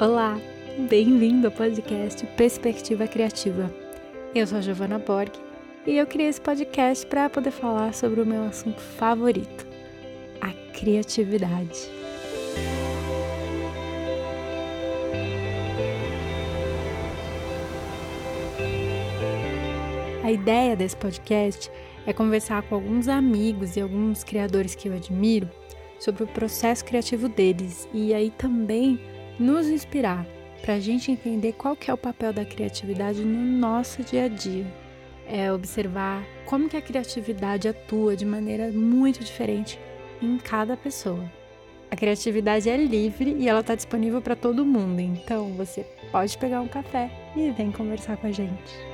Olá, bem-vindo ao podcast Perspectiva Criativa. Eu sou a Giovana Borg e eu criei esse podcast para poder falar sobre o meu assunto favorito, a criatividade. A ideia desse podcast é conversar com alguns amigos e alguns criadores que eu admiro sobre o processo criativo deles e aí também nos inspirar para a gente entender qual que é o papel da criatividade no nosso dia a dia. É observar como que a criatividade atua de maneira muito diferente em cada pessoa. A criatividade é livre e ela está disponível para todo mundo, então você pode pegar um café e vem conversar com a gente.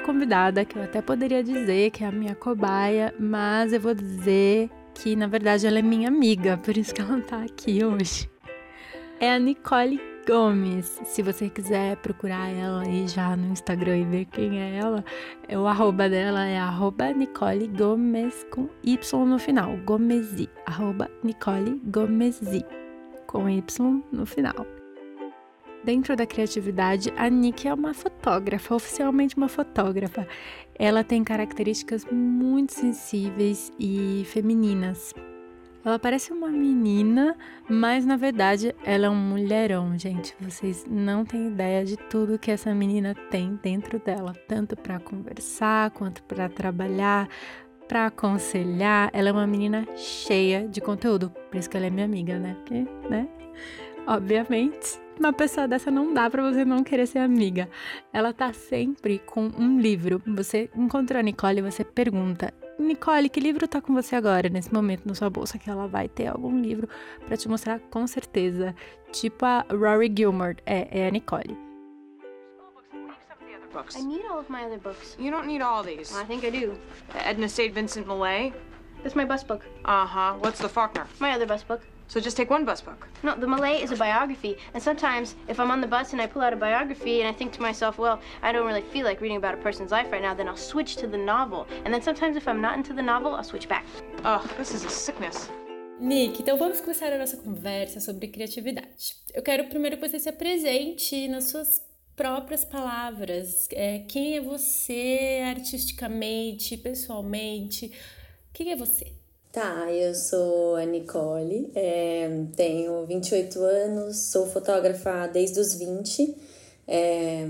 Convidada, que eu até poderia dizer que é a minha cobaia, mas eu vou dizer que na verdade ela é minha amiga, por isso que ela tá aqui hoje. É a Nicole Gomes. Se você quiser procurar ela aí já no Instagram e ver quem é ela, é o arroba dela é arroba Nicole Gomes com Y no final, Gomesi, arroba Nicole Gomesi, com Y no final. Dentro da criatividade, a Nick é uma fotógrafa, oficialmente uma fotógrafa. Ela tem características muito sensíveis e femininas. Ela parece uma menina, mas na verdade ela é um mulherão, gente. Vocês não têm ideia de tudo que essa menina tem dentro dela, tanto para conversar quanto para trabalhar, para aconselhar. Ela é uma menina cheia de conteúdo, por isso que ela é minha amiga, né? Porque, né? Obviamente uma pessoa dessa não dá para você não querer ser amiga. Ela tá sempre com um livro. Você encontrou a Nicole e você pergunta: Nicole, que livro tá com você agora, nesse momento, na sua bolsa? Que ela vai ter algum livro para te mostrar com certeza. Tipo a Rory Gilmore. É, é a Nicole. Books. I need all of my other books. You don't need all these. I think I do. Edna St. Vincent Millay? That's my bus book. Uh huh. What's the Faulkner? My other bus book. So just take one bus book. No, the Malay is a biography. And sometimes, if I'm on the bus and I pull out a biography and I think to myself, well, I don't really feel like reading about a person's life right now, then I'll switch to the novel. And then sometimes, if I'm not into the novel, I'll switch back. Oh, this is a sickness. Nick, então vamos começar a nossa conversa sobre criatividade. Eu quero primeiro que você se apresente nas suas próprias palavras. É, quem é você artisticamente, pessoalmente? Quem é você? Tá, eu sou a Nicole, é, tenho 28 anos, sou fotógrafa desde os 20, é,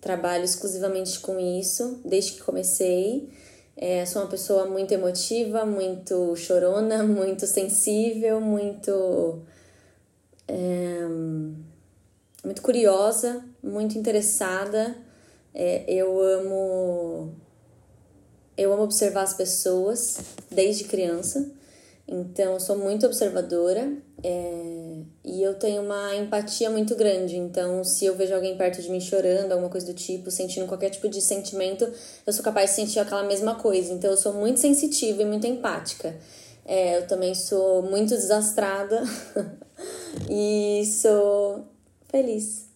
trabalho exclusivamente com isso desde que comecei. É, sou uma pessoa muito emotiva, muito chorona, muito sensível, muito. Muito curiosa, muito interessada. Eu amo eu amo observar as pessoas desde criança, então sou muito observadora é, e eu tenho uma empatia muito grande. Então, se eu vejo alguém perto de mim chorando, alguma coisa do tipo, sentindo qualquer tipo de sentimento, eu sou capaz de sentir aquela mesma coisa. Então, eu sou muito sensitiva e muito empática. É, eu também sou muito desastrada e sou feliz.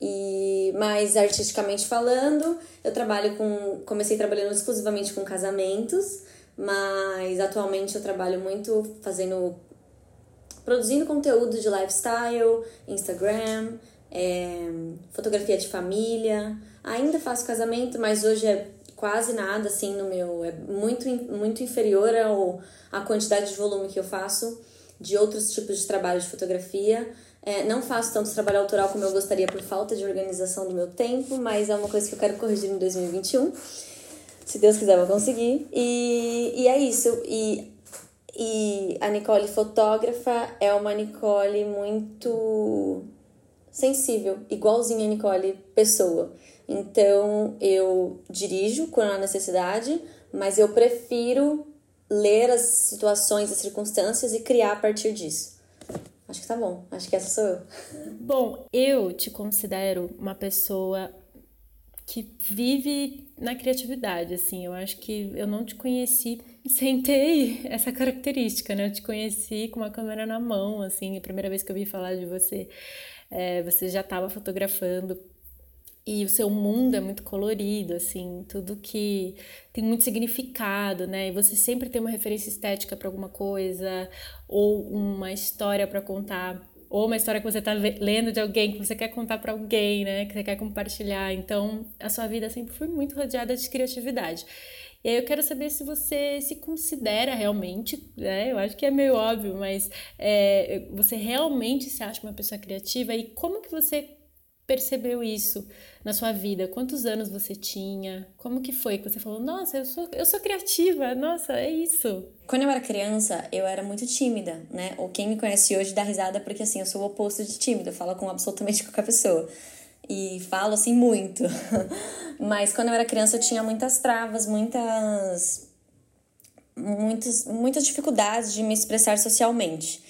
E mais artisticamente falando, eu trabalho com comecei trabalhando exclusivamente com casamentos, mas atualmente eu trabalho muito fazendo produzindo conteúdo de lifestyle, Instagram, é, fotografia de família. Ainda faço casamento, mas hoje é quase nada assim no meu, é muito muito inferior ao a quantidade de volume que eu faço de outros tipos de trabalho de fotografia. É, não faço tanto trabalho autoral como eu gostaria por falta de organização do meu tempo, mas é uma coisa que eu quero corrigir em 2021. Se Deus quiser, eu vou conseguir. E, e é isso. E, e a Nicole fotógrafa é uma Nicole muito sensível, igualzinha a Nicole pessoa. Então eu dirijo quando há necessidade, mas eu prefiro ler as situações, as circunstâncias e criar a partir disso. Acho que tá bom. Acho que essa sou eu. Bom, eu te considero uma pessoa que vive na criatividade, assim. Eu acho que eu não te conheci sem ter essa característica, né? Eu te conheci com uma câmera na mão, assim, a primeira vez que eu vi falar de você. é, você já estava fotografando e o seu mundo é muito colorido, assim, tudo que tem muito significado, né? E você sempre tem uma referência estética para alguma coisa ou uma história para contar, ou uma história que você está lendo de alguém que você quer contar para alguém, né? Que você quer compartilhar. Então, a sua vida sempre foi muito rodeada de criatividade. E aí eu quero saber se você se considera realmente, né? Eu acho que é meio óbvio, mas é, você realmente se acha uma pessoa criativa e como que você percebeu isso na sua vida? Quantos anos você tinha? Como que foi que você falou, nossa, eu sou, eu sou criativa, nossa, é isso? Quando eu era criança, eu era muito tímida, né? Ou quem me conhece hoje dá risada porque, assim, eu sou o oposto de tímida, eu falo com absolutamente qualquer pessoa. E falo, assim, muito. Mas quando eu era criança, eu tinha muitas travas, muitas... Muitas, muitas dificuldades de me expressar socialmente.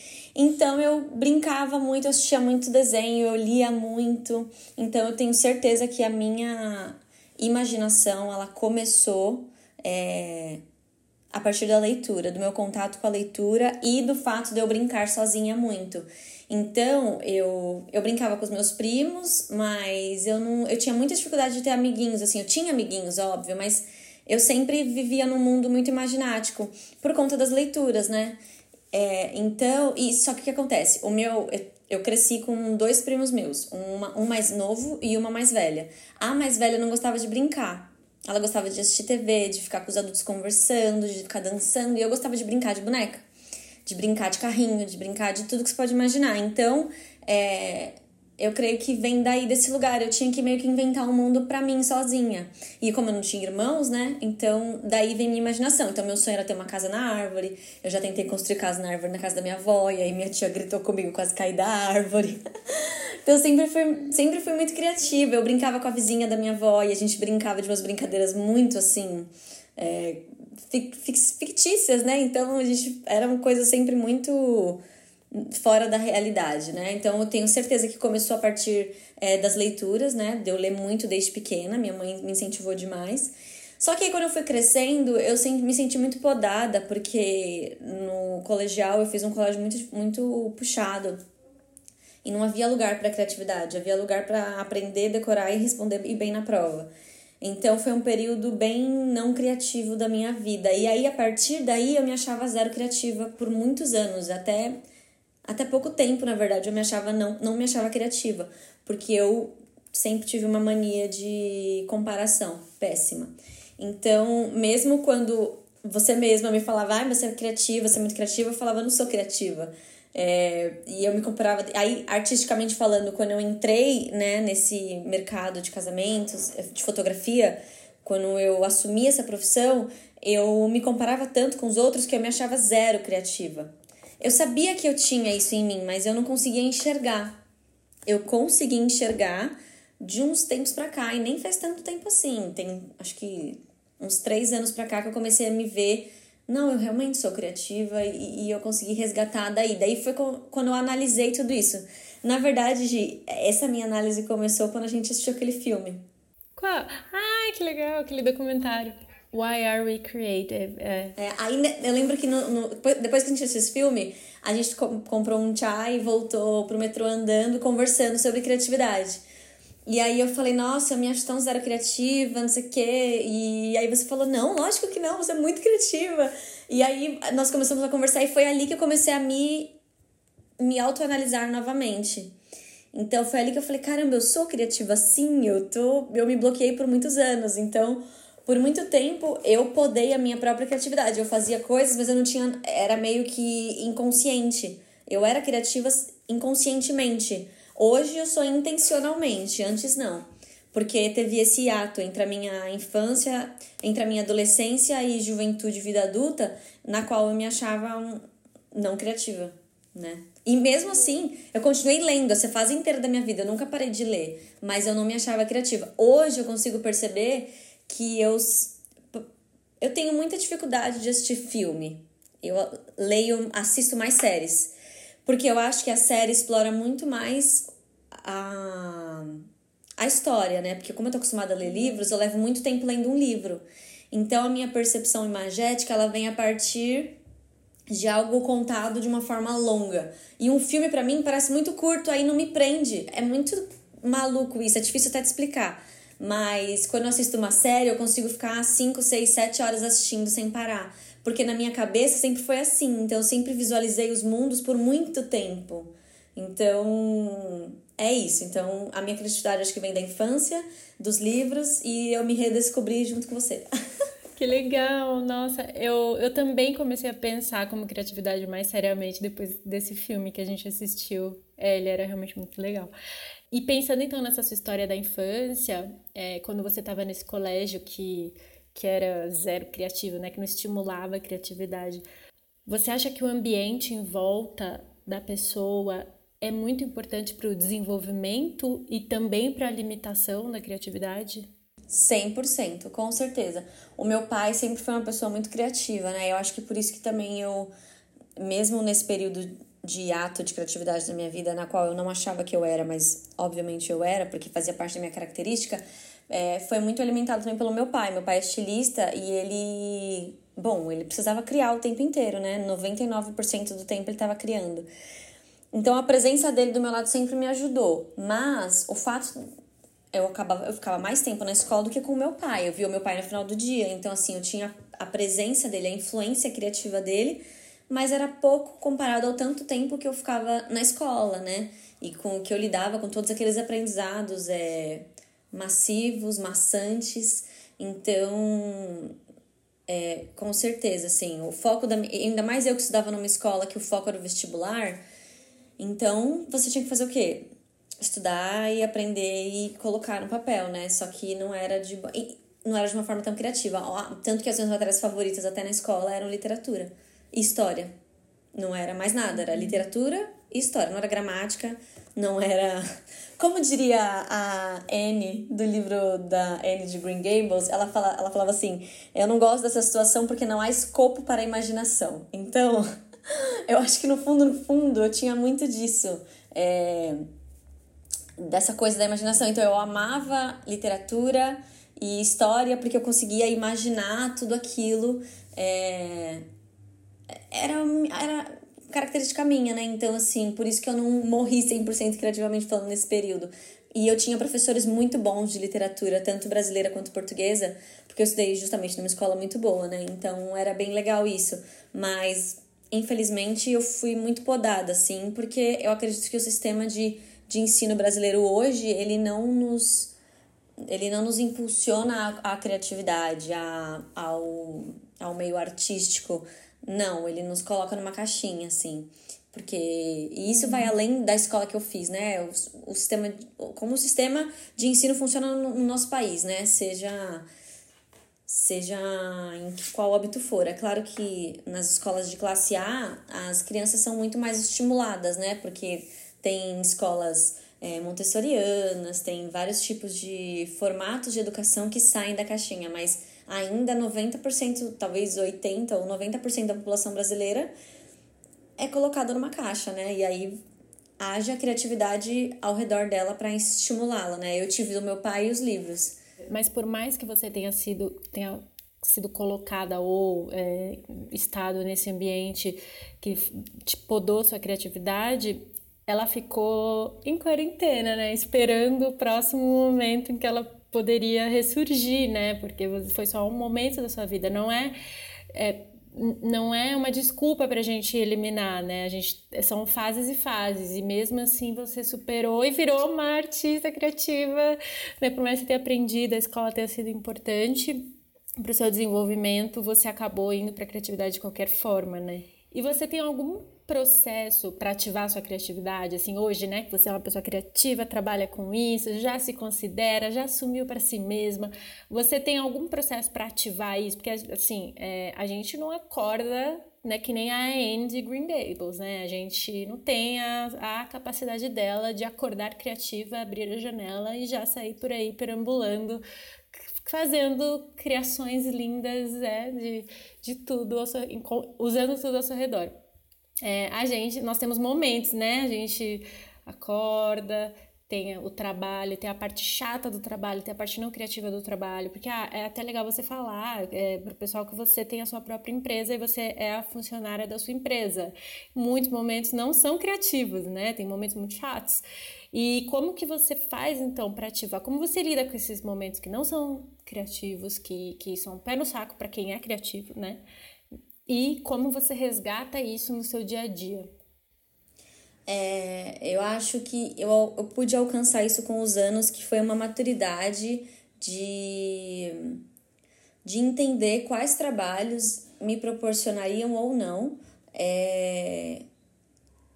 Então eu brincava muito, eu assistia muito desenho, eu lia muito. Então eu tenho certeza que a minha imaginação ela começou é, a partir da leitura, do meu contato com a leitura e do fato de eu brincar sozinha muito. Então, eu, eu brincava com os meus primos, mas eu não eu tinha muita dificuldade de ter amiguinhos, assim, eu tinha amiguinhos, óbvio, mas eu sempre vivia num mundo muito imaginático por conta das leituras, né? É, então, e só que o que acontece? O meu, eu cresci com dois primos meus, uma, um mais novo e uma mais velha. A mais velha não gostava de brincar. Ela gostava de assistir TV, de ficar com os adultos conversando, de ficar dançando, e eu gostava de brincar de boneca, de brincar de carrinho, de brincar de tudo que você pode imaginar. Então, é, eu creio que vem daí desse lugar. Eu tinha que meio que inventar um mundo para mim sozinha. E como eu não tinha irmãos, né? Então daí vem minha imaginação. Então meu sonho era ter uma casa na árvore. Eu já tentei construir casa na árvore na casa da minha avó. E aí minha tia gritou comigo, quase caí da árvore. então eu sempre fui, sempre fui muito criativa. Eu brincava com a vizinha da minha avó e a gente brincava de umas brincadeiras muito assim. É, fictícias, né? Então a gente era uma coisa sempre muito fora da realidade, né? Então eu tenho certeza que começou a partir é, das leituras, né? De eu ler muito desde pequena, minha mãe me incentivou demais. Só que aí quando eu fui crescendo, eu me senti muito podada, porque no colegial eu fiz um colégio muito, muito puxado. E não havia lugar para criatividade, havia lugar para aprender, decorar e responder e bem na prova. Então foi um período bem não criativo da minha vida. E aí a partir daí eu me achava zero criativa por muitos anos, até até pouco tempo, na verdade, eu me achava não, não me achava criativa, porque eu sempre tive uma mania de comparação péssima. Então, mesmo quando você mesma me falava, ah, você é criativa, você é muito criativa, eu falava, não sou criativa. É, e eu me comparava. Aí, artisticamente falando, quando eu entrei né, nesse mercado de casamentos, de fotografia, quando eu assumi essa profissão, eu me comparava tanto com os outros que eu me achava zero criativa. Eu sabia que eu tinha isso em mim, mas eu não conseguia enxergar. Eu consegui enxergar de uns tempos pra cá, e nem faz tanto tempo assim. Tem acho que uns três anos pra cá que eu comecei a me ver. Não, eu realmente sou criativa e, e eu consegui resgatar daí. Daí foi quando eu analisei tudo isso. Na verdade, essa minha análise começou quando a gente assistiu aquele filme. Qual? Ai, que legal, aquele documentário. Why Are We Creative? É. É, aí eu lembro que no, no, depois que a gente assistiu esse filme, a gente comprou um chai e voltou pro metrô andando, conversando sobre criatividade. E aí eu falei, nossa, eu me acho tão zero criativa, não sei o quê. E aí você falou, não, lógico que não, você é muito criativa. E aí nós começamos a conversar e foi ali que eu comecei a me, me autoanalisar novamente. Então foi ali que eu falei, caramba, eu sou criativa sim, eu tô. Eu me bloqueei por muitos anos. Então por muito tempo eu podei a minha própria criatividade. Eu fazia coisas, mas eu não tinha. Era meio que inconsciente. Eu era criativa inconscientemente. Hoje eu sou intencionalmente, antes não. Porque teve esse ato entre a minha infância, entre a minha adolescência e juventude, vida adulta, na qual eu me achava não criativa, né? E mesmo assim, eu continuei lendo essa fase inteira da minha vida, eu nunca parei de ler, mas eu não me achava criativa. Hoje eu consigo perceber que eu eu tenho muita dificuldade de assistir filme. Eu leio, assisto mais séries. Porque eu acho que a série explora muito mais a, a história, né? Porque como eu tô acostumada a ler livros, eu levo muito tempo lendo um livro. Então a minha percepção imagética, ela vem a partir de algo contado de uma forma longa. E um filme para mim parece muito curto, aí não me prende. É muito maluco isso, é difícil até de explicar. Mas quando eu assisto uma série, eu consigo ficar 5, 6, 7 horas assistindo sem parar. Porque na minha cabeça sempre foi assim. Então eu sempre visualizei os mundos por muito tempo. Então é isso. Então a minha criatividade acho que vem da infância, dos livros, e eu me redescobri junto com você. Que legal! Nossa, eu, eu também comecei a pensar como criatividade mais seriamente depois desse filme que a gente assistiu. É, ele era realmente muito legal. E pensando então nessa sua história da infância, é, quando você estava nesse colégio que, que era zero criativo, né, que não estimulava a criatividade, você acha que o ambiente em volta da pessoa é muito importante para o desenvolvimento e também para a limitação da criatividade? 100%, com certeza. O meu pai sempre foi uma pessoa muito criativa, né? Eu acho que por isso que também eu, mesmo nesse período de ato de criatividade na minha vida, na qual eu não achava que eu era, mas obviamente eu era, porque fazia parte da minha característica, é, foi muito alimentado também pelo meu pai. Meu pai é estilista e ele. Bom, ele precisava criar o tempo inteiro, né? 99% do tempo ele estava criando. Então a presença dele do meu lado sempre me ajudou. Mas o fato eu acabava eu ficava mais tempo na escola do que com meu pai. Eu via o meu pai no final do dia, então assim, eu tinha a presença dele, a influência criativa dele, mas era pouco comparado ao tanto tempo que eu ficava na escola, né? E com que eu lidava com todos aqueles aprendizados é, massivos, maçantes. Então, é, com certeza, assim, o foco da. Ainda mais eu que estudava numa escola que o foco era o vestibular. Então, você tinha que fazer o quê? estudar e aprender e colocar no papel, né? Só que não era de não era de uma forma tão criativa. Tanto que as minhas matérias favoritas até na escola eram literatura e história. Não era mais nada, era literatura e história, não era gramática, não era. Como diria a Anne do livro da Anne de Green Gables, ela, fala, ela falava assim: Eu não gosto dessa situação porque não há escopo para a imaginação. Então, eu acho que no fundo, no fundo, eu tinha muito disso. É, dessa coisa da imaginação. Então eu amava literatura e história porque eu conseguia imaginar tudo aquilo. É... Era, era característica minha, né? Então, assim, por isso que eu não morri 100% criativamente falando nesse período. E eu tinha professores muito bons de literatura, tanto brasileira quanto portuguesa, porque eu estudei justamente numa escola muito boa, né? Então era bem legal isso. Mas, infelizmente, eu fui muito podada, assim, porque eu acredito que o sistema de de ensino brasileiro hoje, ele não nos ele não nos impulsiona a criatividade, a, ao, ao meio artístico. Não, ele nos coloca numa caixinha, assim. Porque e isso vai além da escola que eu fiz, né? O, o sistema, como o sistema de ensino funciona no, no nosso país, né? Seja seja em qual hábito for. É claro que nas escolas de classe A, as crianças são muito mais estimuladas, né? Porque tem escolas é, montessorianas, tem vários tipos de formatos de educação que saem da caixinha, mas ainda 90%, talvez 80% ou 90% da população brasileira é colocada numa caixa, né? E aí haja criatividade ao redor dela para estimulá-la, né? Eu tive o meu pai os livros. Mas por mais que você tenha sido tenha sido colocada ou é, estado nesse ambiente que te podou sua criatividade, ela ficou em quarentena, né? Esperando o próximo momento em que ela poderia ressurgir, né? Porque foi só um momento da sua vida, não é, é não é uma desculpa para a gente eliminar, né? A gente são fases e fases e mesmo assim você superou e virou uma artista criativa, né? Por mais que tenha aprendido, a escola tenha sido importante para o seu desenvolvimento, você acabou indo para a criatividade de qualquer forma, né? E você tem algum processo para ativar sua criatividade? Assim, hoje, né, que você é uma pessoa criativa, trabalha com isso, já se considera, já assumiu para si mesma. Você tem algum processo para ativar isso? Porque, assim, é, a gente não acorda né, que nem a Anne de Green Gables, né? A gente não tem a, a capacidade dela de acordar criativa, abrir a janela e já sair por aí perambulando, fazendo criações lindas, é, de, de tudo, seu, usando tudo ao seu redor é, a gente, nós temos momentos, né? A gente acorda, tem o trabalho, tem a parte chata do trabalho, tem a parte não criativa do trabalho, porque ah, é até legal você falar é, para o pessoal que você tem a sua própria empresa e você é a funcionária da sua empresa. Muitos momentos não são criativos, né? Tem momentos muito chatos. E como que você faz então para ativar? Como você lida com esses momentos que não são criativos, que, que são pé no saco para quem é criativo, né? E como você resgata isso no seu dia a dia? É, eu acho que eu, eu pude alcançar isso com os anos, que foi uma maturidade de, de entender quais trabalhos me proporcionariam ou não é,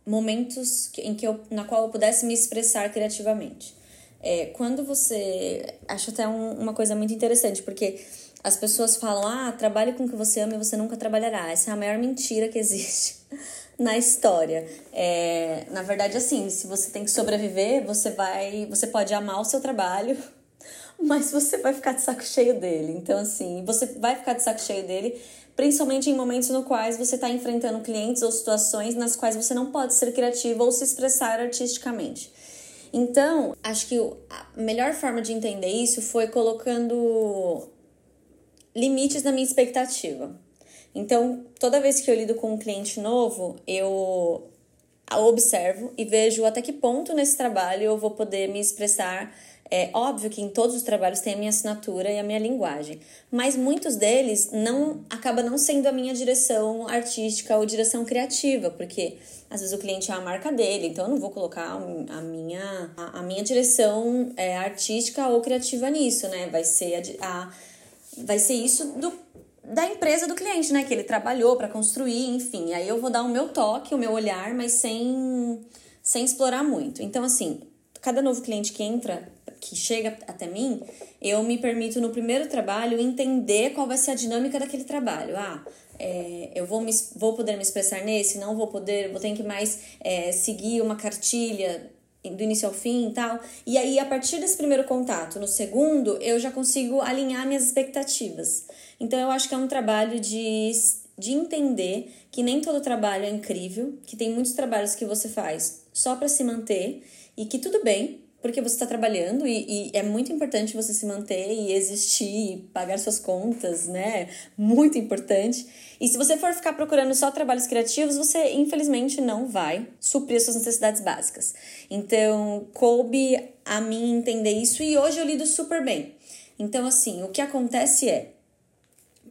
momentos em que eu, na qual eu pudesse me expressar criativamente. É, quando você. Acho até um, uma coisa muito interessante, porque as pessoas falam: ah, trabalhe com o que você ama e você nunca trabalhará. Essa é a maior mentira que existe na história. É, na verdade, assim, se você tem que sobreviver, você vai. Você pode amar o seu trabalho, mas você vai ficar de saco cheio dele. Então, assim, você vai ficar de saco cheio dele, principalmente em momentos no quais você está enfrentando clientes ou situações nas quais você não pode ser criativo ou se expressar artisticamente. Então, acho que a melhor forma de entender isso foi colocando limites na minha expectativa. Então, toda vez que eu lido com um cliente novo, eu observo e vejo até que ponto nesse trabalho eu vou poder me expressar. É óbvio que em todos os trabalhos tem a minha assinatura e a minha linguagem, mas muitos deles não acaba não sendo a minha direção artística ou direção criativa, porque às vezes o cliente é a marca dele, então eu não vou colocar a minha, a, a minha direção é, artística ou criativa nisso, né? Vai ser a, a vai ser isso do da empresa do cliente, né? Que ele trabalhou para construir, enfim. Aí eu vou dar o meu toque, o meu olhar, mas sem, sem explorar muito. Então, assim, cada novo cliente que entra, que chega até mim, eu me permito no primeiro trabalho entender qual vai ser a dinâmica daquele trabalho. Ah, é, eu vou, me, vou poder me expressar nesse, não vou poder, vou ter que mais é, seguir uma cartilha do início ao fim e tal. E aí, a partir desse primeiro contato, no segundo, eu já consigo alinhar minhas expectativas. Então, eu acho que é um trabalho de, de entender que nem todo trabalho é incrível, que tem muitos trabalhos que você faz só para se manter e que tudo bem, porque você está trabalhando e, e, é muito importante você se manter e existir, e pagar suas contas, né? Muito importante. E se você for ficar procurando só trabalhos criativos, você infelizmente não vai suprir as suas necessidades básicas. Então, coube a mim entender isso e hoje eu lido super bem. Então, assim, o que acontece é,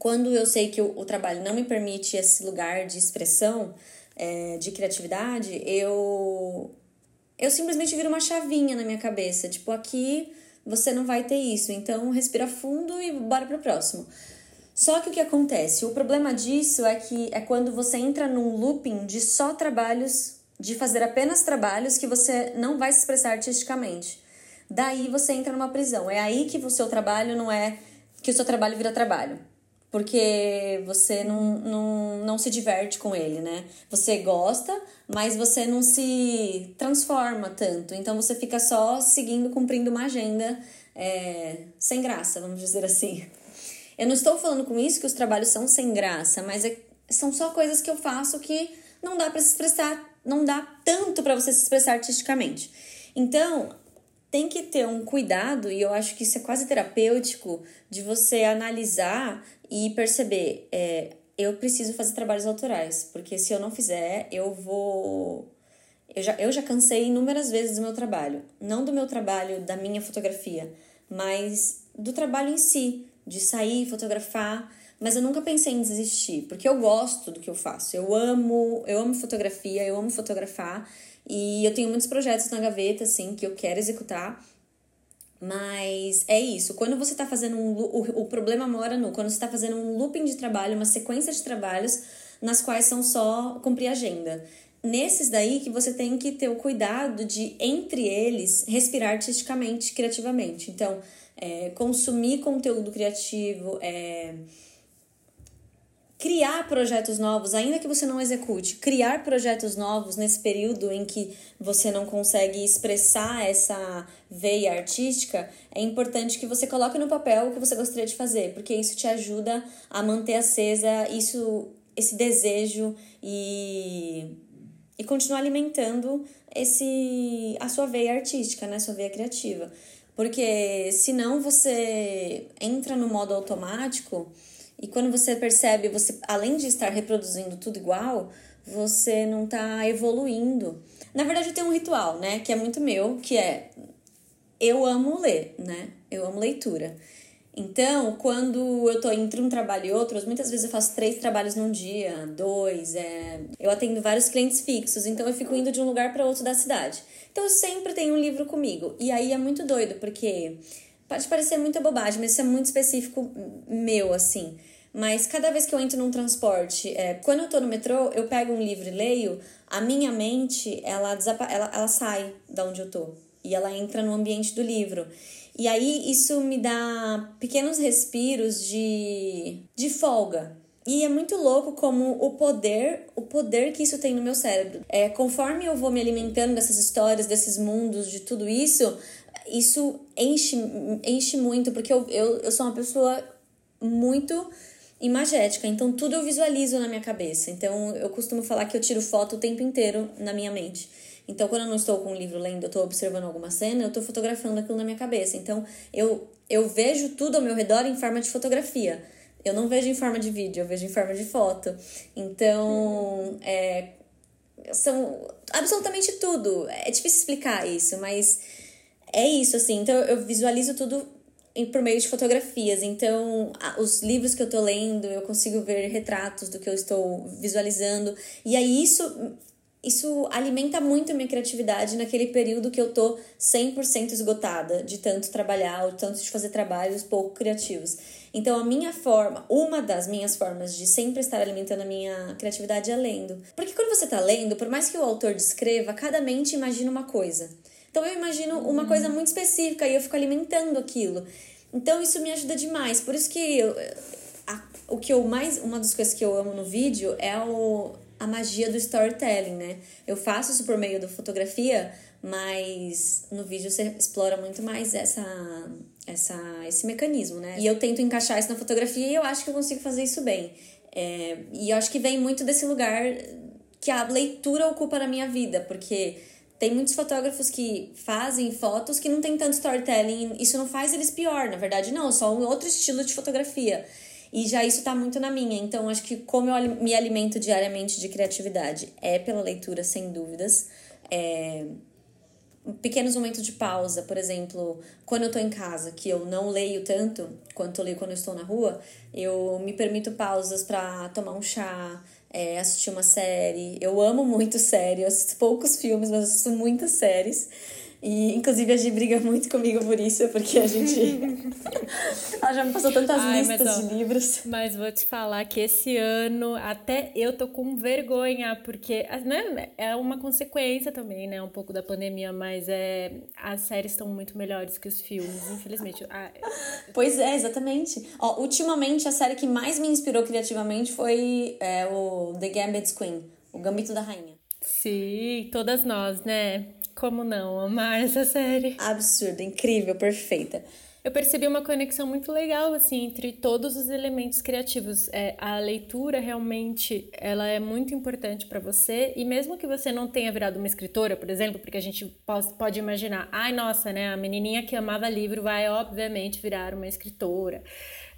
quando eu sei que o, o trabalho não me permite esse lugar de expressão, é, de criatividade, eu eu simplesmente viro uma chavinha na minha cabeça. Tipo, aqui você não vai ter isso. Então, respira fundo e bora pro próximo. Só que o que acontece? O problema disso é que é quando você entra num looping de só trabalhos, de fazer apenas trabalhos que você não vai se expressar artisticamente. Daí você entra numa prisão. É aí que o seu trabalho não é. que o seu trabalho vira trabalho porque você não, não, não se diverte com ele, né? Você gosta, mas você não se transforma tanto. Então você fica só seguindo, cumprindo uma agenda é, sem graça, vamos dizer assim. Eu não estou falando com isso que os trabalhos são sem graça, mas é, são só coisas que eu faço que não dá para se expressar, não dá tanto para você se expressar artisticamente. Então, tem que ter um cuidado, e eu acho que isso é quase terapêutico, de você analisar e perceber, é, eu preciso fazer trabalhos autorais, porque se eu não fizer, eu vou. Eu já, eu já cansei inúmeras vezes do meu trabalho. Não do meu trabalho, da minha fotografia, mas do trabalho em si, de sair, fotografar. Mas eu nunca pensei em desistir, porque eu gosto do que eu faço. Eu amo, eu amo fotografia, eu amo fotografar. E eu tenho muitos projetos na gaveta, assim, que eu quero executar. Mas é isso. Quando você está fazendo um. O, o problema mora no. Quando você está fazendo um looping de trabalho, uma sequência de trabalhos nas quais são só cumprir agenda. Nesses daí que você tem que ter o cuidado de, entre eles, respirar artisticamente, criativamente. Então, é, consumir conteúdo criativo, é, criar projetos novos, ainda que você não execute, criar projetos novos nesse período em que você não consegue expressar essa veia artística, é importante que você coloque no papel o que você gostaria de fazer, porque isso te ajuda a manter acesa isso esse desejo e e continuar alimentando esse a sua veia artística, né, sua veia criativa. Porque senão você entra no modo automático e quando você percebe, você além de estar reproduzindo tudo igual, você não tá evoluindo. Na verdade, eu tenho um ritual, né, que é muito meu, que é eu amo ler, né? Eu amo leitura. Então, quando eu tô entre um trabalho e outro, muitas vezes eu faço três trabalhos num dia, dois, é... eu atendo vários clientes fixos, então eu fico indo de um lugar para outro da cidade. Então eu sempre tenho um livro comigo. E aí é muito doido, porque pode parecer muita bobagem, mas isso é muito específico meu, assim. Mas cada vez que eu entro num transporte, é, quando eu tô no metrô, eu pego um livro e leio, a minha mente, ela, ela, ela sai da onde eu tô. E ela entra no ambiente do livro. E aí isso me dá pequenos respiros de, de folga. E é muito louco como o poder, o poder que isso tem no meu cérebro. É, conforme eu vou me alimentando dessas histórias, desses mundos, de tudo isso, isso enche, enche muito, porque eu, eu, eu sou uma pessoa muito imagética, então tudo eu visualizo na minha cabeça. Então eu costumo falar que eu tiro foto o tempo inteiro na minha mente. Então, quando eu não estou com um livro lendo, eu estou observando alguma cena, eu estou fotografando aquilo na minha cabeça. Então, eu, eu vejo tudo ao meu redor em forma de fotografia. Eu não vejo em forma de vídeo, eu vejo em forma de foto. Então, é, são absolutamente tudo. É difícil explicar isso, mas é isso, assim. Então, eu visualizo tudo por meio de fotografias. Então, os livros que eu tô lendo, eu consigo ver retratos do que eu estou visualizando. E aí, isso isso alimenta muito a minha criatividade naquele período que eu tô 100% esgotada de tanto trabalhar, ou tanto de fazer trabalhos pouco criativos. Então, a minha forma, uma das minhas formas de sempre estar alimentando a minha criatividade é lendo. Porque quando você tá lendo, por mais que o autor descreva, cada mente imagina uma coisa. Então, eu imagino uma coisa muito específica e eu fico alimentando aquilo. Então, isso me ajuda demais. Por isso que eu, a, o que eu mais. Uma das coisas que eu amo no vídeo é o a magia do storytelling, né? Eu faço isso por meio da fotografia, mas no vídeo você explora muito mais essa, essa, esse mecanismo, né? E eu tento encaixar isso na fotografia e eu acho que eu consigo fazer isso bem. É, e eu acho que vem muito desse lugar que a leitura ocupa na minha vida, porque tem muitos fotógrafos que fazem fotos que não tem tanto storytelling, isso não faz eles pior, na verdade não, só um outro estilo de fotografia. E já isso tá muito na minha. Então, acho que como eu me alimento diariamente de criatividade é pela leitura, sem dúvidas. É... Pequenos momentos de pausa, por exemplo, quando eu tô em casa, que eu não leio tanto quanto eu leio quando eu estou na rua, eu me permito pausas para tomar um chá, é, assistir uma série. Eu amo muito série, eu assisto poucos filmes, mas assisto muitas séries. E, inclusive, a Gi briga muito comigo por isso, porque a gente. Ela já me passou tantas Ai, listas mas, ó, de livros. Mas vou te falar que esse ano, até eu tô com vergonha, porque né, é uma consequência também, né? Um pouco da pandemia, mas é, as séries estão muito melhores que os filmes, infelizmente. Ah, pois é, exatamente. Ó, ultimamente, a série que mais me inspirou criativamente foi é, o The Gambit Queen, o Gambito da Rainha. Sim, todas nós, né? Como não amar essa série? Absurda, incrível, perfeita. Eu percebi uma conexão muito legal assim entre todos os elementos criativos. É, a leitura realmente ela é muito importante para você e mesmo que você não tenha virado uma escritora, por exemplo, porque a gente pode imaginar, ai nossa, né, a menininha que amava livro vai obviamente virar uma escritora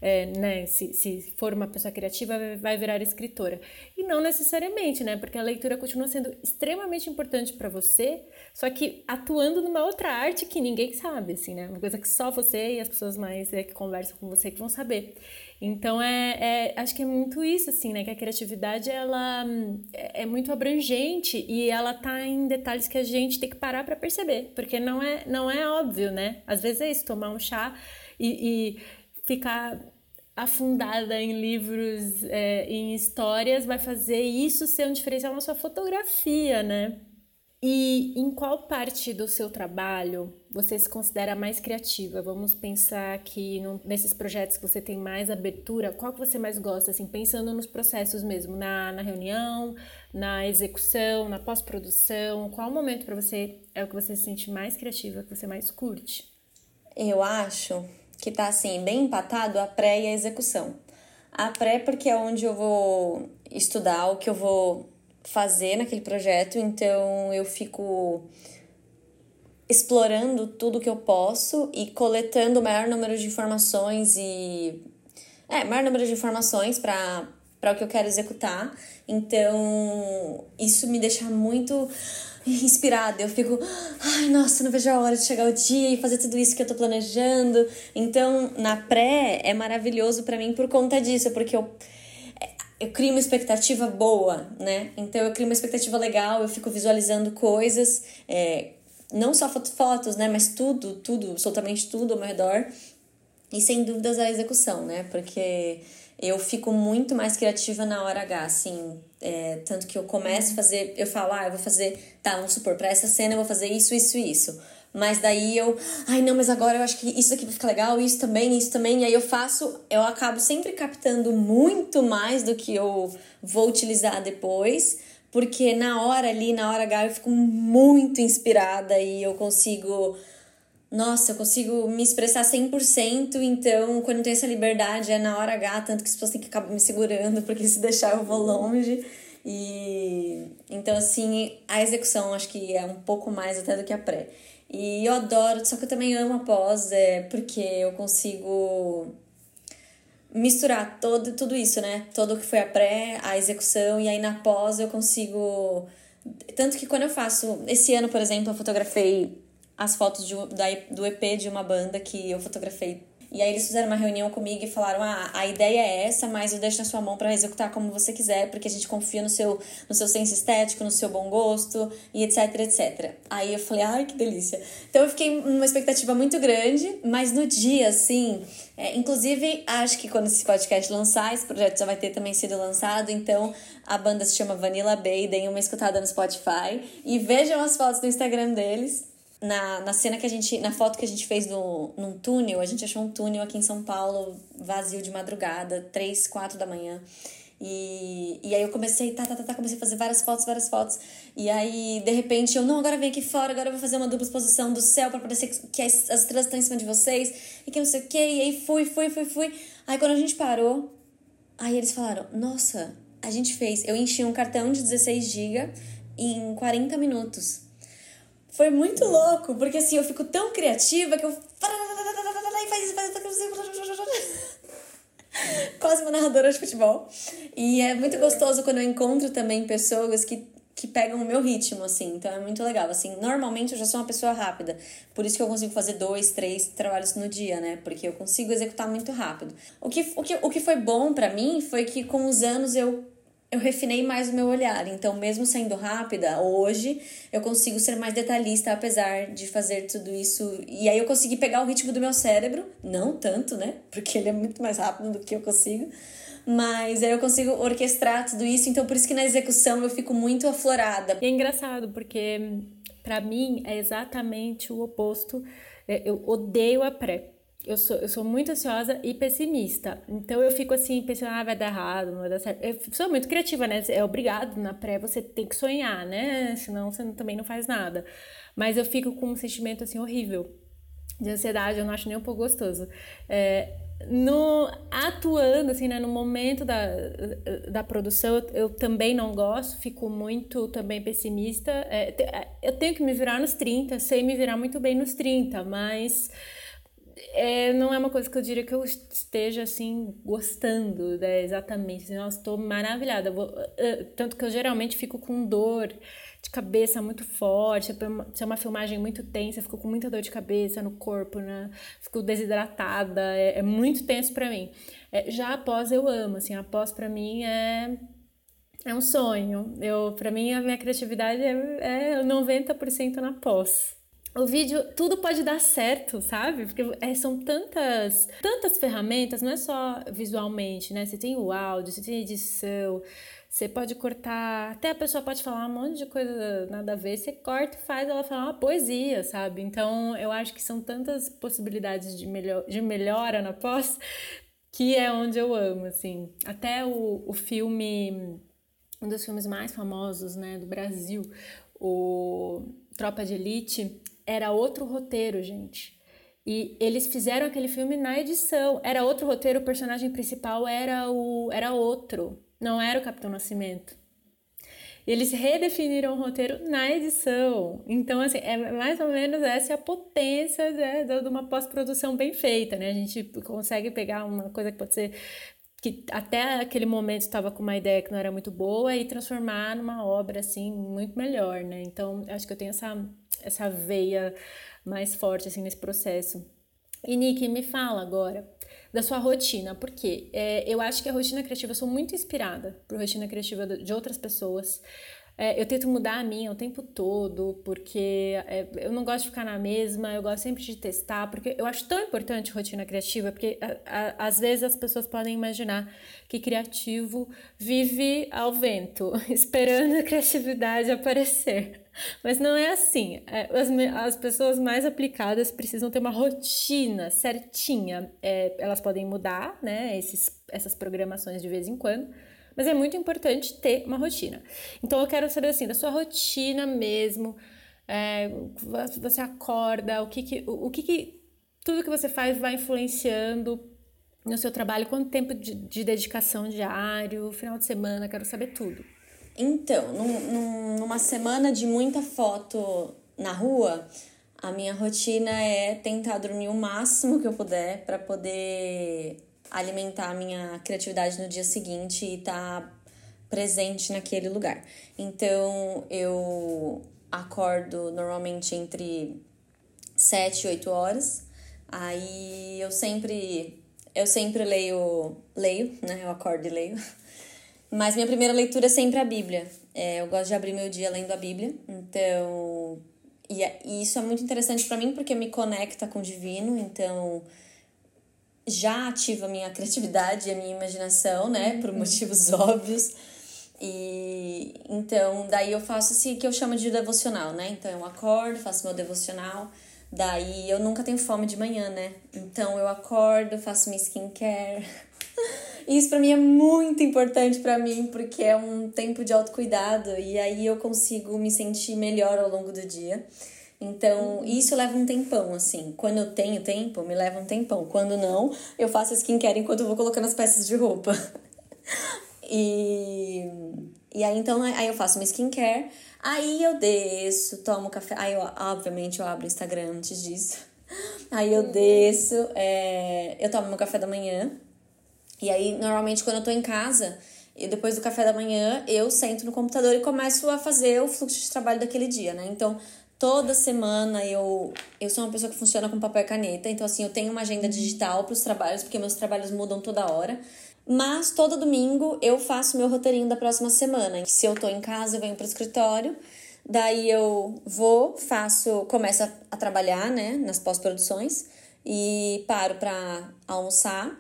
é, né, se, se for uma pessoa criativa, vai virar escritora. E não necessariamente, né? Porque a leitura continua sendo extremamente importante para você, só que atuando numa outra arte que ninguém sabe, assim, né? Uma coisa que só você e as pessoas mais é, que conversam com você que vão saber. Então, é, é, acho que é muito isso, assim, né? Que a criatividade, ela é, é muito abrangente e ela tá em detalhes que a gente tem que parar para perceber, porque não é, não é óbvio, né? Às vezes é isso, tomar um chá e, e ficar afundada em livros, é, em histórias, vai fazer isso ser um diferencial na sua fotografia, né? E em qual parte do seu trabalho você se considera mais criativa? Vamos pensar que no, nesses projetos que você tem mais abertura, qual que você mais gosta, assim, pensando nos processos mesmo, na, na reunião, na execução, na pós-produção, qual momento para você é o que você se sente mais criativa, que você mais curte? Eu acho que tá assim, bem empatado a pré e a execução. A pré porque é onde eu vou estudar, o que eu vou fazer naquele projeto, então eu fico explorando tudo que eu posso e coletando o maior número de informações e é, maior número de informações para para o que eu quero executar. Então, isso me deixa muito inspirada. Eu fico, ai, nossa, não vejo a hora de chegar o dia e fazer tudo isso que eu tô planejando. Então, na pré é maravilhoso para mim por conta disso, porque eu eu crio uma expectativa boa, né? Então eu crio uma expectativa legal, eu fico visualizando coisas, é, não só fotos, né? Mas tudo, tudo, absolutamente tudo ao meu redor. E sem dúvidas a execução, né? Porque eu fico muito mais criativa na hora H, assim. É, tanto que eu começo a fazer, eu falo, ah, eu vou fazer, tá, vamos supor, pra essa cena eu vou fazer isso, isso, isso. Mas daí eu, ai não, mas agora eu acho que isso aqui vai ficar legal, isso também, isso também. E aí eu faço, eu acabo sempre captando muito mais do que eu vou utilizar depois. Porque na hora ali, na hora H, eu fico muito inspirada e eu consigo nossa, eu consigo me expressar 100%, então quando eu tenho essa liberdade é na hora H, tanto que as pessoas têm que acabar me segurando, porque se deixar eu vou longe. E então assim, a execução acho que é um pouco mais até do que a pré. E eu adoro, só que eu também amo a pós, é porque eu consigo misturar todo tudo isso, né? Todo o que foi a pré, a execução e aí na pós eu consigo tanto que quando eu faço esse ano, por exemplo, eu fotografei as fotos de, da, do EP de uma banda que eu fotografei. E aí eles fizeram uma reunião comigo e falaram: "Ah, a ideia é essa, mas eu deixo na sua mão para executar como você quiser, porque a gente confia no seu no seu senso estético, no seu bom gosto e etc, etc". Aí eu falei: "Ai, que delícia". Então eu fiquei numa expectativa muito grande, mas no dia assim, é, inclusive acho que quando esse podcast lançar, esse projeto já vai ter também sido lançado, então a banda se chama Vanilla Bay, deem uma escutada no Spotify e vejam as fotos no Instagram deles na, na cena que a gente. Na foto que a gente fez no, num túnel, a gente achou um túnel aqui em São Paulo, vazio de madrugada, três, quatro da manhã. E, e aí eu comecei, tá, tá, tá, tá, comecei a fazer várias fotos, várias fotos. E aí, de repente, eu, não, agora vem aqui fora, agora eu vou fazer uma dupla exposição do céu para parecer que as, as estrelas estão em cima de vocês, e que não sei o quê. E aí fui, fui, fui, fui. Aí quando a gente parou, aí eles falaram, nossa, a gente fez. Eu enchi um cartão de 16 GB em 40 minutos. Foi muito louco, porque assim, eu fico tão criativa que eu. Quase uma narradora de futebol. E é muito gostoso quando eu encontro também pessoas que, que pegam o meu ritmo, assim. Então é muito legal. Assim, normalmente eu já sou uma pessoa rápida. Por isso que eu consigo fazer dois, três trabalhos no dia, né? Porque eu consigo executar muito rápido. O que, o que, o que foi bom para mim foi que com os anos eu eu refinei mais o meu olhar. Então, mesmo sendo rápida, hoje eu consigo ser mais detalhista, apesar de fazer tudo isso. E aí eu consegui pegar o ritmo do meu cérebro, não tanto, né? Porque ele é muito mais rápido do que eu consigo. Mas aí eu consigo orquestrar tudo isso, então por isso que na execução eu fico muito aflorada. E é engraçado, porque para mim é exatamente o oposto. É, eu odeio a pré eu sou, eu sou muito ansiosa e pessimista. Então eu fico assim, pensando, ah, vai dar errado, não vai dar certo. Eu sou muito criativa, né? É obrigado, na pré você tem que sonhar, né? Senão você também não faz nada. Mas eu fico com um sentimento assim horrível de ansiedade, eu não acho nem um pouco gostoso. É, no atuando assim né, no momento da, da produção eu, eu, também não gosto fico muito também pessimista é, eu tenho que me virar nos 30 sei me virar muito bem nos 30 mas é, não é uma coisa que eu diria que eu esteja assim gostando, né? Exatamente. Assim, nossa, estou maravilhada. Vou, uh, tanto que eu geralmente fico com dor de cabeça muito forte. Se é uma filmagem muito tensa, eu fico com muita dor de cabeça no corpo, né? Fico desidratada. É, é muito tenso para mim. É, já após eu amo, assim, após para mim é é um sonho. Eu, para mim, a minha criatividade é, é 90% na pós o vídeo, tudo pode dar certo, sabe? Porque é, são tantas, tantas ferramentas, não é só visualmente, né? Você tem o áudio, você tem edição, você pode cortar, até a pessoa pode falar um monte de coisa nada a ver, você corta e faz ela falar uma poesia, sabe? Então eu acho que são tantas possibilidades de, melhor, de melhora na pós que é onde eu amo, assim. Até o, o filme, um dos filmes mais famosos, né, do Brasil, o Tropa de Elite, era outro roteiro, gente. E eles fizeram aquele filme na edição. Era outro roteiro, o personagem principal era o era outro, não era o Capitão Nascimento. eles redefiniram o roteiro na edição. Então, assim, é mais ou menos essa é a potência né, de uma pós-produção bem feita, né? A gente consegue pegar uma coisa que pode ser que até aquele momento estava com uma ideia que não era muito boa e transformar numa obra assim muito melhor, né? Então, acho que eu tenho essa essa veia mais forte assim nesse processo. E Nick, me fala agora da sua rotina, porque é, eu acho que a rotina criativa, eu sou muito inspirada por rotina criativa de outras pessoas. É, eu tento mudar a minha o tempo todo, porque é, eu não gosto de ficar na mesma, eu gosto sempre de testar, porque eu acho tão importante rotina criativa, porque a, a, às vezes as pessoas podem imaginar que criativo vive ao vento, esperando a criatividade aparecer. Mas não é assim. É, as, as pessoas mais aplicadas precisam ter uma rotina certinha. É, elas podem mudar, né, esses, essas programações de vez em quando, mas é muito importante ter uma rotina. Então eu quero saber assim, da sua rotina mesmo, é, você acorda, o que que, o, que que tudo que você faz vai influenciando no seu trabalho, quanto tempo de, de dedicação diário, final de semana, quero saber tudo. Então, num, numa semana de muita foto na rua, a minha rotina é tentar dormir o máximo que eu puder para poder alimentar a minha criatividade no dia seguinte e estar tá presente naquele lugar. Então eu acordo normalmente entre 7 e 8 horas. Aí eu sempre eu sempre leio, leio, né? Eu acordo e leio. Mas minha primeira leitura é sempre a Bíblia. É, eu gosto de abrir meu dia lendo a Bíblia. Então, e, e isso é muito interessante para mim porque me conecta com o divino. Então, já ativa a minha criatividade e a minha imaginação, né? Por uhum. motivos óbvios. E então, daí eu faço esse que eu chamo de devocional, né? Então eu acordo, faço meu devocional. Daí eu nunca tenho fome de manhã, né? Então eu acordo, faço minha skincare. E isso para mim é muito importante para mim, porque é um tempo de autocuidado e aí eu consigo me sentir melhor ao longo do dia. Então, isso leva um tempão, assim. Quando eu tenho tempo, me leva um tempão. Quando não, eu faço skincare enquanto eu vou colocando as peças de roupa. e, e aí, então, aí eu faço uma skincare. Aí eu desço, tomo café. Aí, eu, obviamente, eu abro o Instagram antes disso. Aí eu desço, é, eu tomo meu café da manhã. E aí, normalmente, quando eu tô em casa, e depois do café da manhã, eu sento no computador e começo a fazer o fluxo de trabalho daquele dia, né? Então, toda semana eu eu sou uma pessoa que funciona com papel e caneta, então assim, eu tenho uma agenda digital para os trabalhos, porque meus trabalhos mudam toda hora. Mas todo domingo eu faço meu roteirinho da próxima semana. Se eu tô em casa, eu venho pro escritório, daí eu vou, faço, começo a, a trabalhar, né, nas pós-produções e paro para almoçar.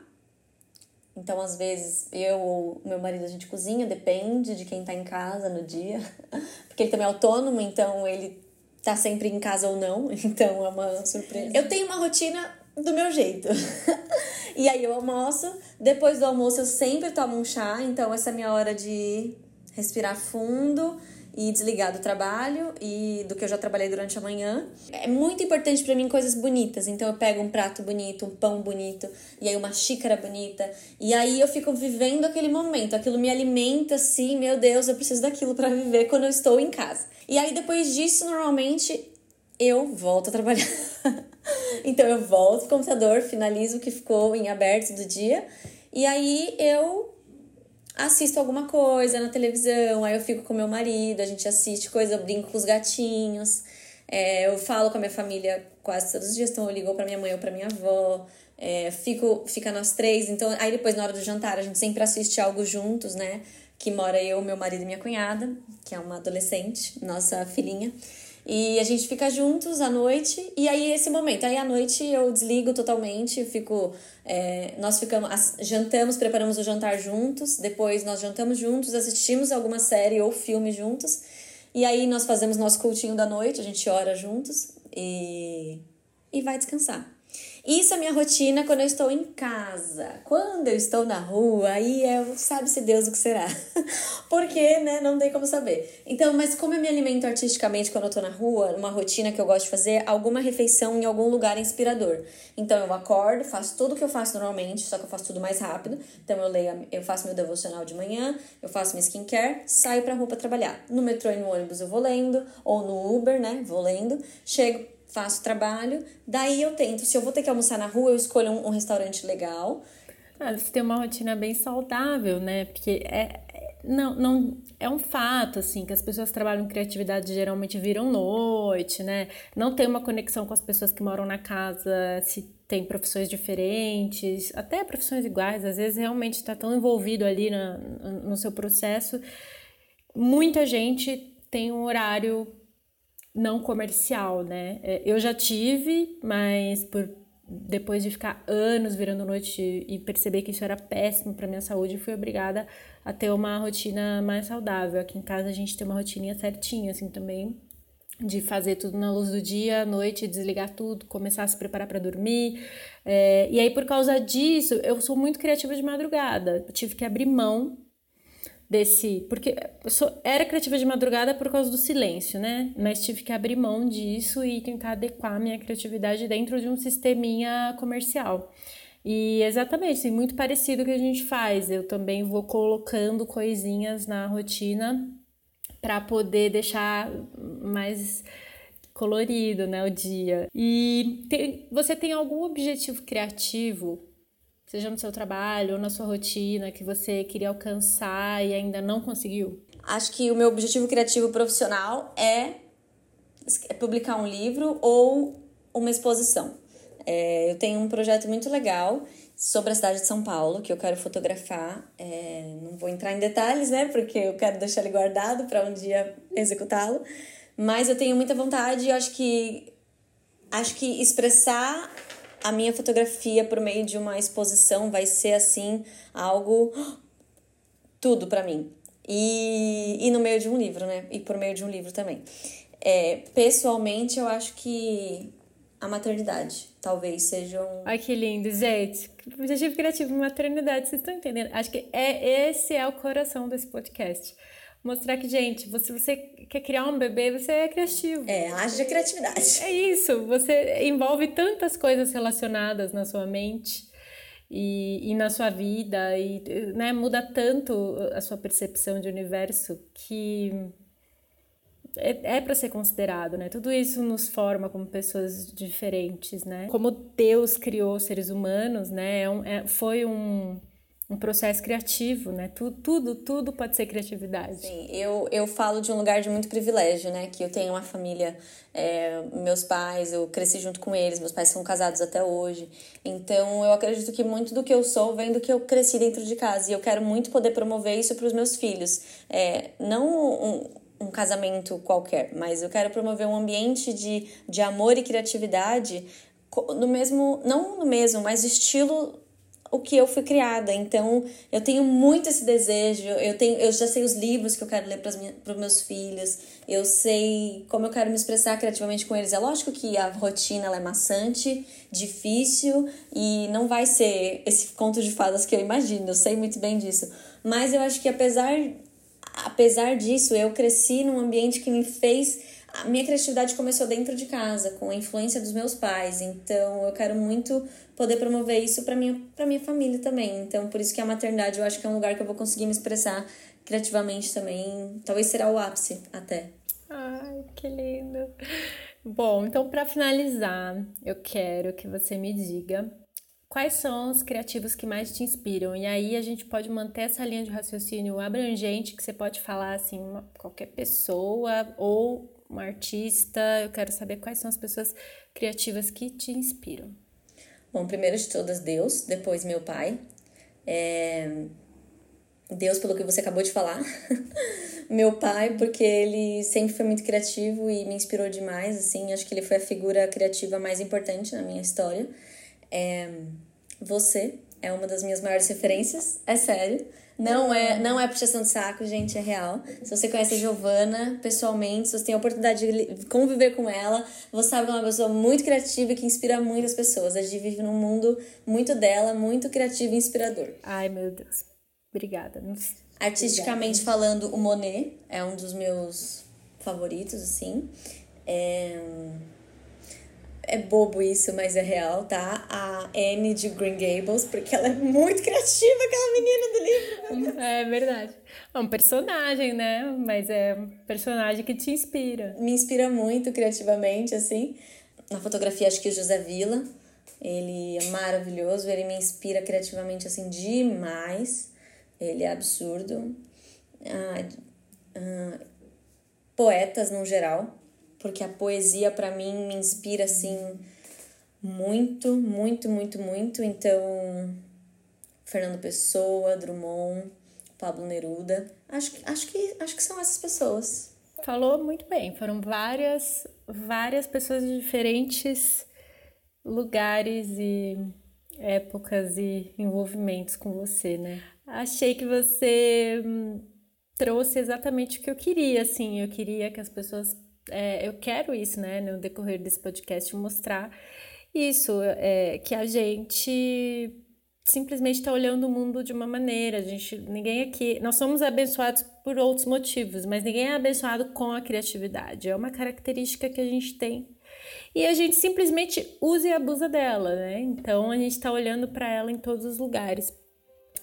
Então, às vezes, eu ou meu marido a gente cozinha, depende de quem tá em casa no dia. Porque ele também é autônomo, então ele tá sempre em casa ou não, então é uma surpresa. Eu tenho uma rotina do meu jeito. e aí eu almoço, depois do almoço eu sempre tomo um chá, então essa é a minha hora de respirar fundo e desligar do trabalho e do que eu já trabalhei durante a manhã. É muito importante para mim coisas bonitas, então eu pego um prato bonito, um pão bonito e aí uma xícara bonita e aí eu fico vivendo aquele momento, aquilo me alimenta assim, meu Deus, eu preciso daquilo para viver quando eu estou em casa. E aí depois disso, normalmente eu volto a trabalhar. então eu volto pro computador, finalizo o que ficou em aberto do dia e aí eu assisto alguma coisa na televisão, aí eu fico com meu marido, a gente assiste coisa, eu brinco com os gatinhos, é, eu falo com a minha família quase todos os dias, então eu ligo pra minha mãe ou pra minha avó, é, fico, fica nós três, então aí depois na hora do jantar a gente sempre assiste algo juntos, né? Que mora eu, meu marido e minha cunhada, que é uma adolescente, nossa filhinha. E a gente fica juntos à noite, e aí esse momento, aí à noite eu desligo totalmente, fico. É, nós ficamos, jantamos, preparamos o jantar juntos, depois nós jantamos juntos, assistimos alguma série ou filme juntos, e aí nós fazemos nosso cultinho da noite, a gente ora juntos e, e vai descansar. Isso é minha rotina quando eu estou em casa. Quando eu estou na rua, aí é, sabe-se Deus o que será. Porque, né, não tem como saber. Então, mas como eu me alimento artisticamente quando eu estou na rua, uma rotina que eu gosto de fazer, alguma refeição em algum lugar inspirador. Então, eu acordo, faço tudo que eu faço normalmente, só que eu faço tudo mais rápido. Então, eu leio, eu faço meu devocional de manhã, eu faço minha skincare, saio pra rua pra trabalhar. No metrô e no ônibus eu vou lendo, ou no Uber, né, vou lendo. Chego, faço trabalho, daí eu tento. Se eu vou ter que almoçar na rua, eu escolho um, um restaurante legal. Ah, você tem uma rotina bem saudável, né? Porque é, é, não, não é um fato assim que as pessoas que trabalham em criatividade geralmente viram noite, né? Não tem uma conexão com as pessoas que moram na casa, se tem profissões diferentes, até profissões iguais, às vezes realmente está tão envolvido ali na, no seu processo. Muita gente tem um horário não comercial, né? É, eu já tive, mas por depois de ficar anos virando noite e perceber que isso era péssimo para minha saúde, fui obrigada a ter uma rotina mais saudável. Aqui em casa a gente tem uma rotina certinha, assim, também, de fazer tudo na luz do dia, à noite, desligar tudo, começar a se preparar para dormir. É, e aí, por causa disso, eu sou muito criativa de madrugada. Eu tive que abrir mão desse. Porque eu sou, era criativa de madrugada por causa do silêncio, né? Mas tive que abrir mão disso e tentar adequar minha criatividade dentro de um sisteminha comercial. E exatamente, assim, muito parecido o que a gente faz. Eu também vou colocando coisinhas na rotina para poder deixar mais colorido, né, o dia. E tem, você tem algum objetivo criativo seja no seu trabalho ou na sua rotina, que você queria alcançar e ainda não conseguiu? Acho que o meu objetivo criativo profissional é, é publicar um livro ou uma exposição. É, eu tenho um projeto muito legal sobre a cidade de São Paulo que eu quero fotografar. É, não vou entrar em detalhes, né? Porque eu quero deixar ele guardado para um dia executá-lo. Mas eu tenho muita vontade e acho que acho que expressar a minha fotografia por meio de uma exposição vai ser assim algo tudo para mim. E, e no meio de um livro, né? E por meio de um livro também. É, pessoalmente, eu acho que a maternidade talvez seja um. Ai, que lindo, gente. Objetivo criativo, maternidade, vocês estão entendendo? Acho que é esse é o coração desse podcast mostrar que, gente, se você quer criar um bebê, você é criativo. É, haja criatividade. É isso, você envolve tantas coisas relacionadas na sua mente e, e na sua vida, e né, muda tanto a sua percepção de universo que é, é para ser considerado, né? Tudo isso nos forma como pessoas diferentes, né? Como Deus criou seres humanos, né? É um, é, foi um um processo criativo, né? Tudo, tudo, tudo pode ser criatividade. Sim, eu, eu falo de um lugar de muito privilégio, né? Que eu tenho uma família, é, meus pais, eu cresci junto com eles, meus pais são casados até hoje. Então eu acredito que muito do que eu sou vem do que eu cresci dentro de casa. E eu quero muito poder promover isso para os meus filhos. É, não um, um casamento qualquer, mas eu quero promover um ambiente de, de amor e criatividade no mesmo, não no mesmo, mas estilo o que eu fui criada. Então, eu tenho muito esse desejo. Eu tenho, eu já sei os livros que eu quero ler para os meus filhos. Eu sei como eu quero me expressar criativamente com eles. É lógico que a rotina é maçante, difícil e não vai ser esse conto de fadas que eu imagino. Eu sei muito bem disso. Mas eu acho que apesar apesar disso, eu cresci num ambiente que me fez a minha criatividade começou dentro de casa, com a influência dos meus pais. Então, eu quero muito poder promover isso para minha para minha família também. Então, por isso que a maternidade eu acho que é um lugar que eu vou conseguir me expressar criativamente também. Talvez será o ápice até. Ai, que lindo. Bom, então para finalizar, eu quero que você me diga quais são os criativos que mais te inspiram. E aí a gente pode manter essa linha de raciocínio abrangente que você pode falar assim, qualquer pessoa ou um artista. Eu quero saber quais são as pessoas criativas que te inspiram. Bom, primeiro de todas, Deus, depois meu pai. É... Deus, pelo que você acabou de falar. meu pai, porque ele sempre foi muito criativo e me inspirou demais, assim. Acho que ele foi a figura criativa mais importante na minha história. É... Você, é uma das minhas maiores referências, é sério. Não é, não é puxação de saco, gente, é real. Se você conhece a Giovana pessoalmente, se você tem a oportunidade de conviver com ela, você sabe que ela é uma pessoa muito criativa e que inspira muitas pessoas. A Gi vive num mundo muito dela, muito criativo e inspirador. Ai, meu Deus. Obrigada. Artisticamente falando, o Monet é um dos meus favoritos, assim. É é bobo isso, mas é real, tá? A Anne de Green Gables, porque ela é muito criativa, aquela menina do livro. É verdade. É um personagem, né? Mas é um personagem que te inspira. Me inspira muito criativamente, assim. Na fotografia, acho que o José Villa, ele é maravilhoso, ele me inspira criativamente, assim, demais. Ele é absurdo. Ah, ah, poetas, no geral porque a poesia para mim me inspira assim muito, muito, muito, muito. Então, Fernando Pessoa, Drummond, Pablo Neruda, acho que acho que acho que são essas pessoas. Falou muito bem. Foram várias várias pessoas de diferentes lugares e épocas e envolvimentos com você, né? Achei que você hum, trouxe exatamente o que eu queria, assim. Eu queria que as pessoas é, eu quero isso, né, no decorrer desse podcast, mostrar isso, é, que a gente simplesmente está olhando o mundo de uma maneira. A gente, ninguém aqui, nós somos abençoados por outros motivos, mas ninguém é abençoado com a criatividade. É uma característica que a gente tem e a gente simplesmente usa e abusa dela, né? Então a gente está olhando para ela em todos os lugares.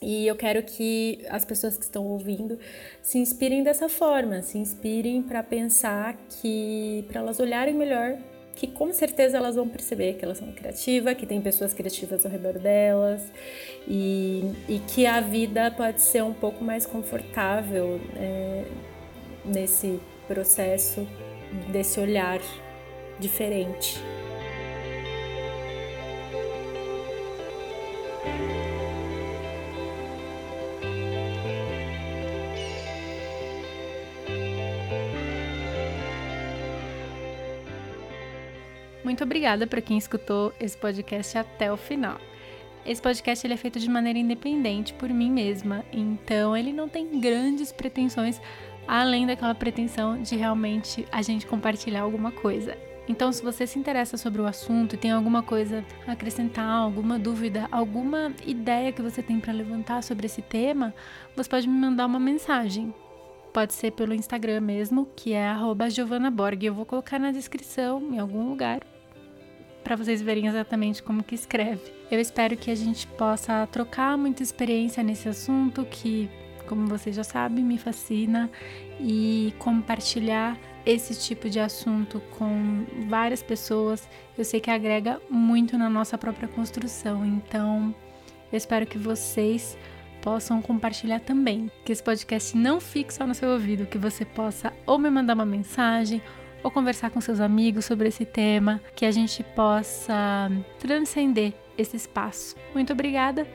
E eu quero que as pessoas que estão ouvindo se inspirem dessa forma, se inspirem para pensar que, para elas olharem melhor, que com certeza elas vão perceber que elas são criativas, que tem pessoas criativas ao redor delas e, e que a vida pode ser um pouco mais confortável é, nesse processo, desse olhar diferente. Muito obrigada para quem escutou esse podcast até o final. Esse podcast ele é feito de maneira independente por mim mesma, então ele não tem grandes pretensões além daquela pretensão de realmente a gente compartilhar alguma coisa. Então, se você se interessa sobre o assunto e tem alguma coisa a acrescentar, alguma dúvida, alguma ideia que você tem para levantar sobre esse tema, você pode me mandar uma mensagem. Pode ser pelo Instagram mesmo, que é @giovanaborg. Eu vou colocar na descrição em algum lugar para vocês verem exatamente como que escreve. Eu espero que a gente possa trocar muita experiência nesse assunto que, como vocês já sabem, me fascina e compartilhar esse tipo de assunto com várias pessoas, eu sei que agrega muito na nossa própria construção. Então, eu espero que vocês possam compartilhar também, que esse podcast não fique só no seu ouvido, que você possa ou me mandar uma mensagem ou conversar com seus amigos sobre esse tema, que a gente possa transcender esse espaço. Muito obrigada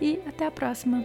e até a próxima!